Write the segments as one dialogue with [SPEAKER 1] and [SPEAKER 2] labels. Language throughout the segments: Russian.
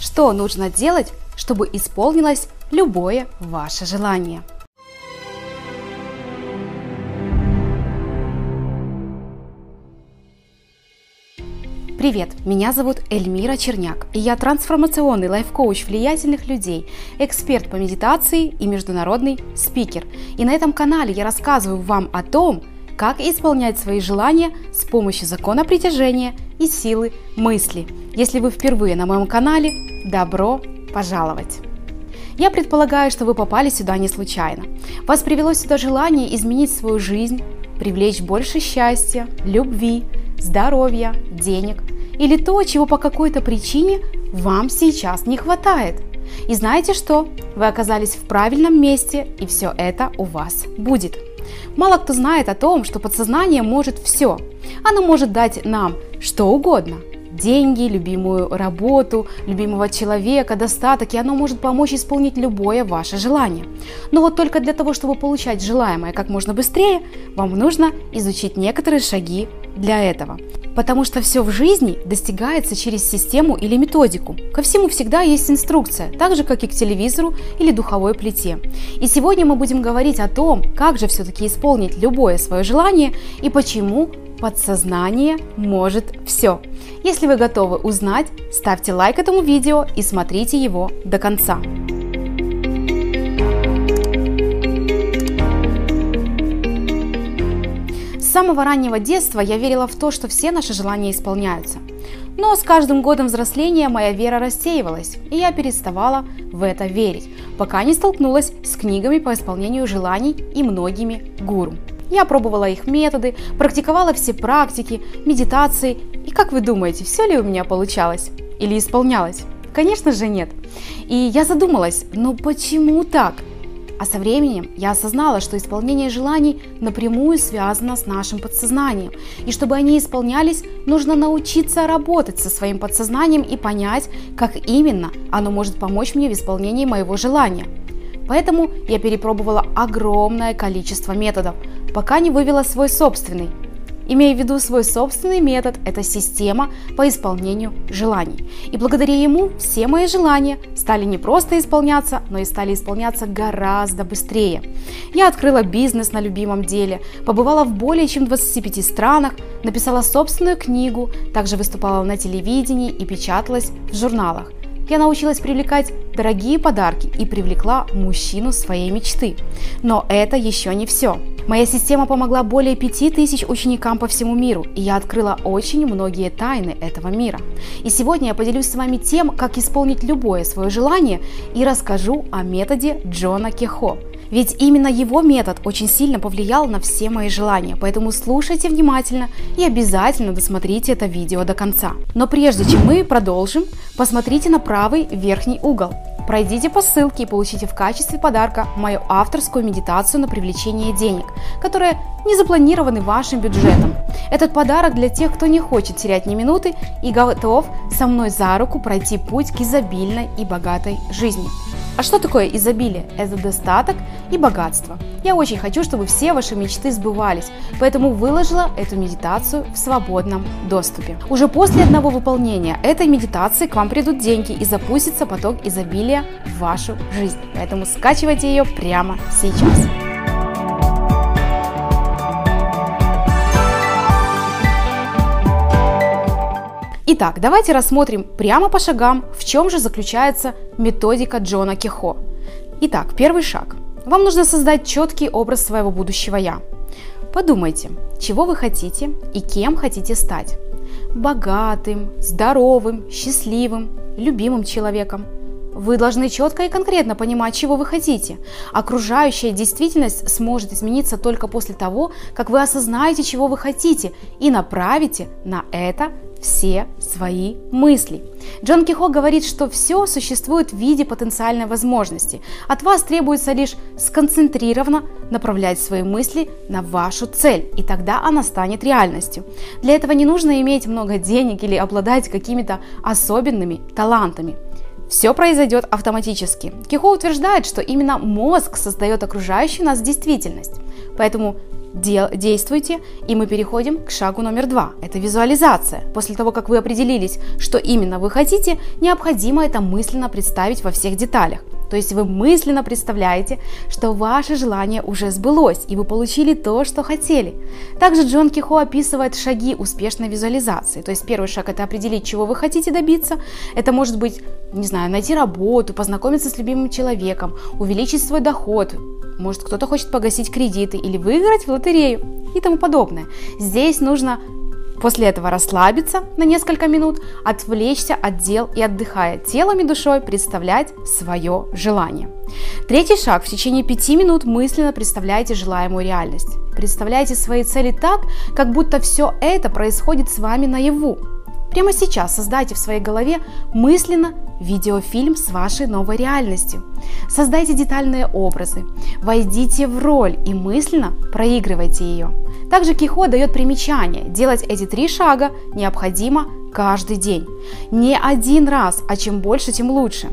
[SPEAKER 1] что нужно делать, чтобы исполнилось любое ваше желание. Привет, меня зовут Эльмира Черняк, и я трансформационный лайф-коуч влиятельных людей, эксперт по медитации и международный спикер. И на этом канале я рассказываю вам о том, как исполнять свои желания с помощью закона притяжения и силы мысли. Если вы впервые на моем канале, добро пожаловать! Я предполагаю, что вы попали сюда не случайно. Вас привело сюда желание изменить свою жизнь, привлечь больше счастья, любви, здоровья, денег или то, чего по какой-то причине вам сейчас не хватает. И знаете что? Вы оказались в правильном месте, и все это у вас будет. Мало кто знает о том, что подсознание может все. Оно может дать нам что угодно. Деньги, любимую работу, любимого человека, достаток, и оно может помочь исполнить любое ваше желание. Но вот только для того, чтобы получать желаемое как можно быстрее, вам нужно изучить некоторые шаги для этого. Потому что все в жизни достигается через систему или методику. Ко всему всегда есть инструкция, так же как и к телевизору или духовой плите. И сегодня мы будем говорить о том, как же все-таки исполнить любое свое желание и почему подсознание может все. Если вы готовы узнать, ставьте лайк этому видео и смотрите его до конца. самого раннего детства я верила в то, что все наши желания исполняются. Но с каждым годом взросления моя вера рассеивалась, и я переставала в это верить, пока не столкнулась с книгами по исполнению желаний и многими гуру. Я пробовала их методы, практиковала все практики, медитации, и как вы думаете, все ли у меня получалось или исполнялось? Конечно же нет. И я задумалась, но почему так? А со временем я осознала, что исполнение желаний напрямую связано с нашим подсознанием. И чтобы они исполнялись, нужно научиться работать со своим подсознанием и понять, как именно оно может помочь мне в исполнении моего желания. Поэтому я перепробовала огромное количество методов, пока не вывела свой собственный – имея в виду свой собственный метод, это система по исполнению желаний. И благодаря ему все мои желания стали не просто исполняться, но и стали исполняться гораздо быстрее. Я открыла бизнес на любимом деле, побывала в более чем 25 странах, написала собственную книгу, также выступала на телевидении и печаталась в журналах. Я научилась привлекать дорогие подарки и привлекла мужчину своей мечты. Но это еще не все. Моя система помогла более 5000 ученикам по всему миру, и я открыла очень многие тайны этого мира. И сегодня я поделюсь с вами тем, как исполнить любое свое желание и расскажу о методе Джона Кехо. Ведь именно его метод очень сильно повлиял на все мои желания, поэтому слушайте внимательно и обязательно досмотрите это видео до конца. Но прежде чем мы продолжим, посмотрите на правый верхний угол. Пройдите по ссылке и получите в качестве подарка мою авторскую медитацию на привлечение денег, которая не запланированы вашим бюджетом. Этот подарок для тех, кто не хочет терять ни минуты и готов со мной за руку пройти путь к изобильной и богатой жизни. А что такое изобилие? Это достаток и богатство. Я очень хочу, чтобы все ваши мечты сбывались, поэтому выложила эту медитацию в свободном доступе. Уже после одного выполнения этой медитации к вам придут деньги и запустится поток изобилия в вашу жизнь. Поэтому скачивайте ее прямо сейчас. Итак, давайте рассмотрим прямо по шагам, в чем же заключается методика Джона Кехо. Итак, первый шаг. Вам нужно создать четкий образ своего будущего «я». Подумайте, чего вы хотите и кем хотите стать. Богатым, здоровым, счастливым, любимым человеком. Вы должны четко и конкретно понимать, чего вы хотите. Окружающая действительность сможет измениться только после того, как вы осознаете, чего вы хотите и направите на это все свои мысли. Джон Кихо говорит, что все существует в виде потенциальной возможности. От вас требуется лишь сконцентрированно направлять свои мысли на вашу цель, и тогда она станет реальностью. Для этого не нужно иметь много денег или обладать какими-то особенными талантами. Все произойдет автоматически. Кихо утверждает, что именно мозг создает окружающую нас действительность. Поэтому дел, действуйте, и мы переходим к шагу номер два. Это визуализация. После того, как вы определились, что именно вы хотите, необходимо это мысленно представить во всех деталях. То есть вы мысленно представляете, что ваше желание уже сбылось, и вы получили то, что хотели. Также Джон Кихо описывает шаги успешной визуализации. То есть первый шаг – это определить, чего вы хотите добиться. Это может быть, не знаю, найти работу, познакомиться с любимым человеком, увеличить свой доход, может кто-то хочет погасить кредиты или выиграть в лотерею и тому подобное. Здесь нужно После этого расслабиться на несколько минут, отвлечься от дел и отдыхая телом и душой представлять свое желание. Третий шаг. В течение пяти минут мысленно представляйте желаемую реальность. Представляйте свои цели так, как будто все это происходит с вами наяву. Прямо сейчас создайте в своей голове мысленно видеофильм с вашей новой реальностью. Создайте детальные образы, войдите в роль и мысленно проигрывайте ее. Также Кихо дает примечание. Делать эти три шага необходимо каждый день. Не один раз, а чем больше, тем лучше.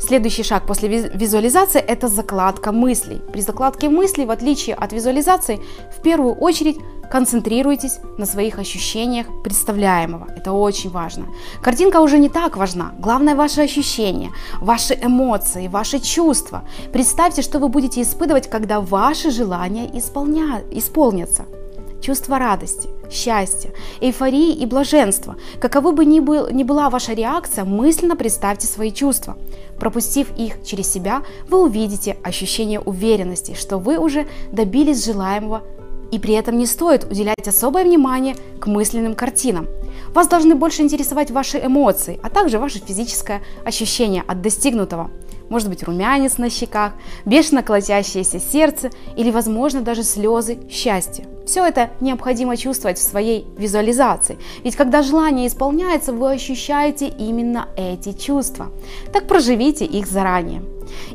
[SPEAKER 1] Следующий шаг после визуализации – это закладка мыслей. При закладке мыслей, в отличие от визуализации, в первую очередь концентрируйтесь на своих ощущениях представляемого. Это очень важно. Картинка уже не так важна. Главное ваши ощущения, ваши эмоции, ваши чувства. Представьте, что вы будете испытывать, когда ваши желания исполня... исполнятся чувство радости, счастья, эйфории и блаженства. Каковы бы ни, был, ни была ваша реакция, мысленно представьте свои чувства. Пропустив их через себя, вы увидите ощущение уверенности, что вы уже добились желаемого и при этом не стоит уделять особое внимание к мысленным картинам. Вас должны больше интересовать ваши эмоции, а также ваше физическое ощущение от достигнутого. Может быть румянец на щеках, бешено колотящееся сердце или, возможно, даже слезы счастья. Все это необходимо чувствовать в своей визуализации. Ведь когда желание исполняется, вы ощущаете именно эти чувства. Так проживите их заранее.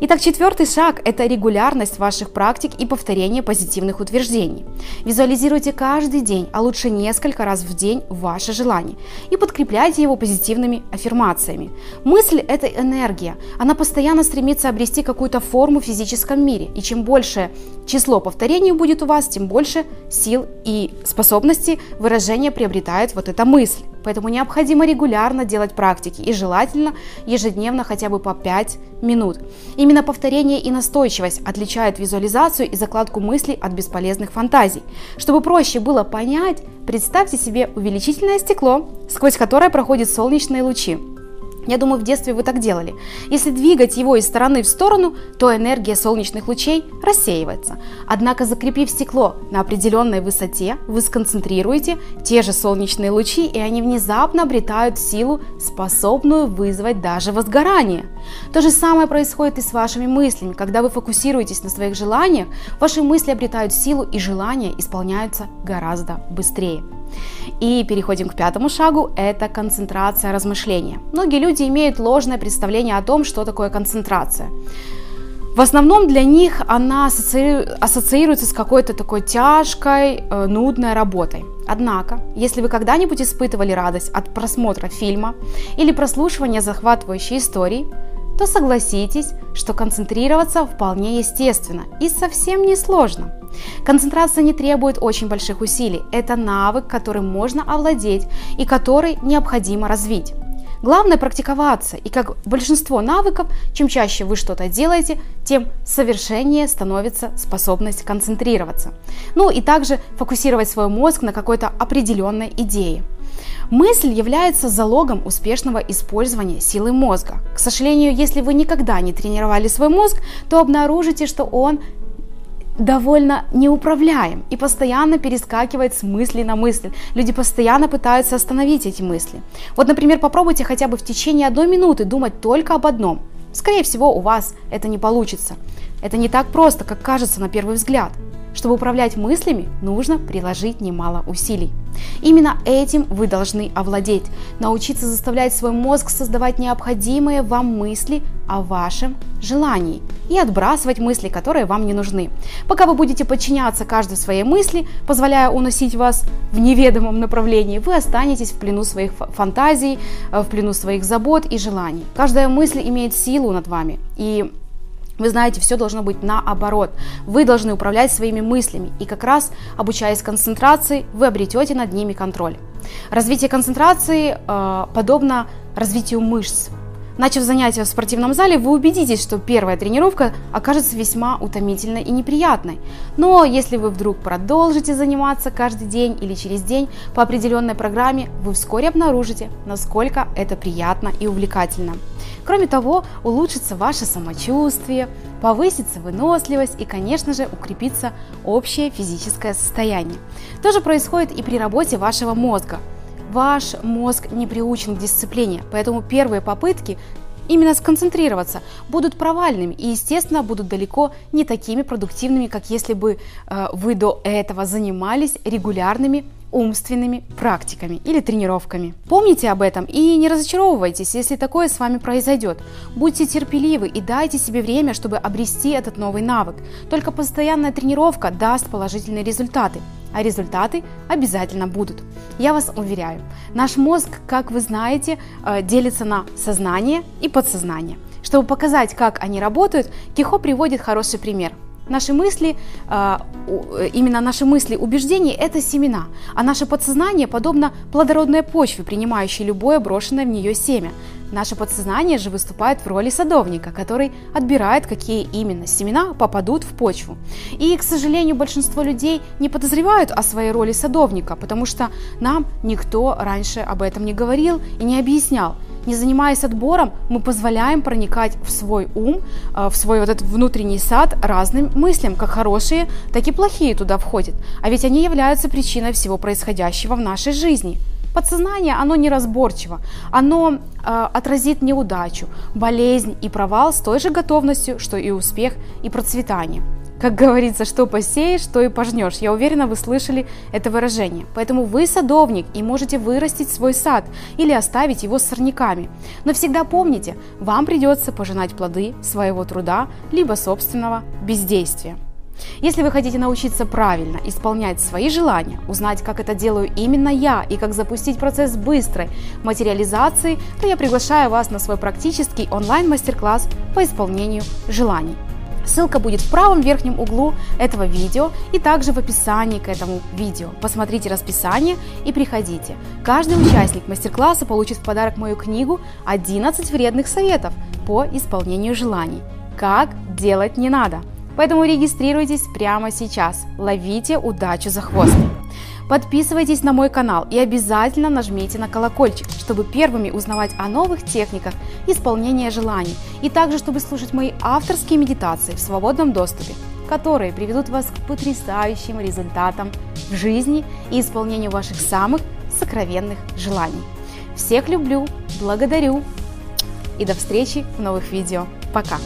[SPEAKER 1] Итак, четвертый шаг – это регулярность ваших практик и повторение позитивных утверждений. Визуализируйте каждый день, а лучше несколько раз в день ваше желание и подкрепляйте его позитивными аффирмациями. Мысль – это энергия. Она постоянно стремится обрести какую-то форму в физическом мире. И чем больше число повторений будет у вас, тем больше сил и способностей выражения приобретает вот эта мысль. Поэтому необходимо регулярно делать практики и желательно ежедневно хотя бы по 5 минут. Именно повторение и настойчивость отличают визуализацию и закладку мыслей от бесполезных фантазий. Чтобы проще было понять, представьте себе увеличительное стекло, сквозь которое проходят солнечные лучи. Я думаю, в детстве вы так делали. Если двигать его из стороны в сторону, то энергия солнечных лучей рассеивается. Однако, закрепив стекло на определенной высоте, вы сконцентрируете те же солнечные лучи, и они внезапно обретают силу, способную вызвать даже возгорание. То же самое происходит и с вашими мыслями. Когда вы фокусируетесь на своих желаниях, ваши мысли обретают силу, и желания исполняются гораздо быстрее. И переходим к пятому шагу, это концентрация размышления. Многие люди имеют ложное представление о том, что такое концентрация. В основном для них она ассоциируется с какой-то такой тяжкой, э, нудной работой. Однако, если вы когда-нибудь испытывали радость от просмотра фильма или прослушивания захватывающей истории, то согласитесь, что концентрироваться вполне естественно и совсем не сложно. Концентрация не требует очень больших усилий. Это навык, которым можно овладеть и который необходимо развить. Главное практиковаться, и как большинство навыков, чем чаще вы что-то делаете, тем совершеннее становится способность концентрироваться. Ну и также фокусировать свой мозг на какой-то определенной идее. Мысль является залогом успешного использования силы мозга. К сожалению, если вы никогда не тренировали свой мозг, то обнаружите, что он довольно неуправляем и постоянно перескакивает с мысли на мысль. Люди постоянно пытаются остановить эти мысли. Вот, например, попробуйте хотя бы в течение одной минуты думать только об одном. Скорее всего, у вас это не получится. Это не так просто, как кажется на первый взгляд. Чтобы управлять мыслями, нужно приложить немало усилий. Именно этим вы должны овладеть, научиться заставлять свой мозг создавать необходимые вам мысли о вашем желании и отбрасывать мысли, которые вам не нужны. Пока вы будете подчиняться каждой своей мысли, позволяя уносить вас в неведомом направлении, вы останетесь в плену своих фантазий, э, в плену своих забот и желаний. Каждая мысль имеет силу над вами, и Вы знаете, все должно быть наоборот. Вы должны управлять своими мыслями, и как раз обучаясь концентрации, вы обретете над ними контроль. Развитие концентрации э, подобно развитию мышц. Начав занятия в спортивном зале, вы убедитесь, что первая тренировка окажется весьма утомительной и неприятной. Но если вы вдруг продолжите заниматься каждый день или через день по определенной программе, вы вскоре обнаружите, насколько это приятно и увлекательно. Кроме того, улучшится ваше самочувствие, повысится выносливость и, конечно же, укрепится общее физическое состояние. То же происходит и при работе вашего мозга – Ваш мозг не приучен к дисциплине, поэтому первые попытки именно сконцентрироваться будут провальными и, естественно, будут далеко не такими продуктивными, как если бы э, вы до этого занимались регулярными умственными практиками или тренировками. Помните об этом и не разочаровывайтесь, если такое с вами произойдет. Будьте терпеливы и дайте себе время, чтобы обрести этот новый навык. Только постоянная тренировка даст положительные результаты а результаты обязательно будут. Я вас уверяю, наш мозг, как вы знаете, э, делится на сознание и подсознание. Чтобы показать, как они работают, Кихо приводит хороший пример. Наши мысли, э, именно наши мысли, убеждения – это семена, а наше подсознание подобно плодородной почве, принимающей любое брошенное в нее семя. Наше подсознание же выступает в роли садовника, который отбирает, какие именно семена попадут в почву. И, к сожалению, большинство людей не подозревают о своей роли садовника, потому что нам никто раньше об этом не говорил и не объяснял. Не занимаясь отбором, мы позволяем проникать в свой ум, э, в свой вот этот внутренний сад разным мыслям, как хорошие, так и плохие туда входят. А ведь они являются причиной всего происходящего в нашей жизни – Подсознание, оно неразборчиво, оно э, отразит неудачу, болезнь и провал с той же готовностью, что и успех и процветание. Как говорится, что посеешь, то и пожнешь. Я уверена, вы слышали это выражение. Поэтому вы садовник и можете вырастить свой сад или оставить его с сорняками. Но всегда помните, вам придется пожинать плоды своего труда либо собственного бездействия. Если вы хотите научиться правильно исполнять свои желания, узнать, как это делаю именно я и как запустить процесс быстрой материализации, то я приглашаю вас на свой практический онлайн-мастер-класс по исполнению желаний. Ссылка будет в правом верхнем углу этого видео и также в описании к этому видео. Посмотрите расписание и приходите. Каждый участник мастер-класса получит в подарок мою книгу «11 вредных советов по исполнению желаний». Как делать не надо. Поэтому регистрируйтесь прямо сейчас. Ловите удачу за хвост. Подписывайтесь на мой канал и обязательно нажмите на колокольчик, чтобы первыми узнавать о новых техниках исполнения желаний и также, чтобы слушать мои авторские медитации в свободном доступе, которые приведут вас к потрясающим результатам в жизни и исполнению ваших самых сокровенных желаний. Всех люблю, благодарю и до встречи в новых видео. Пока!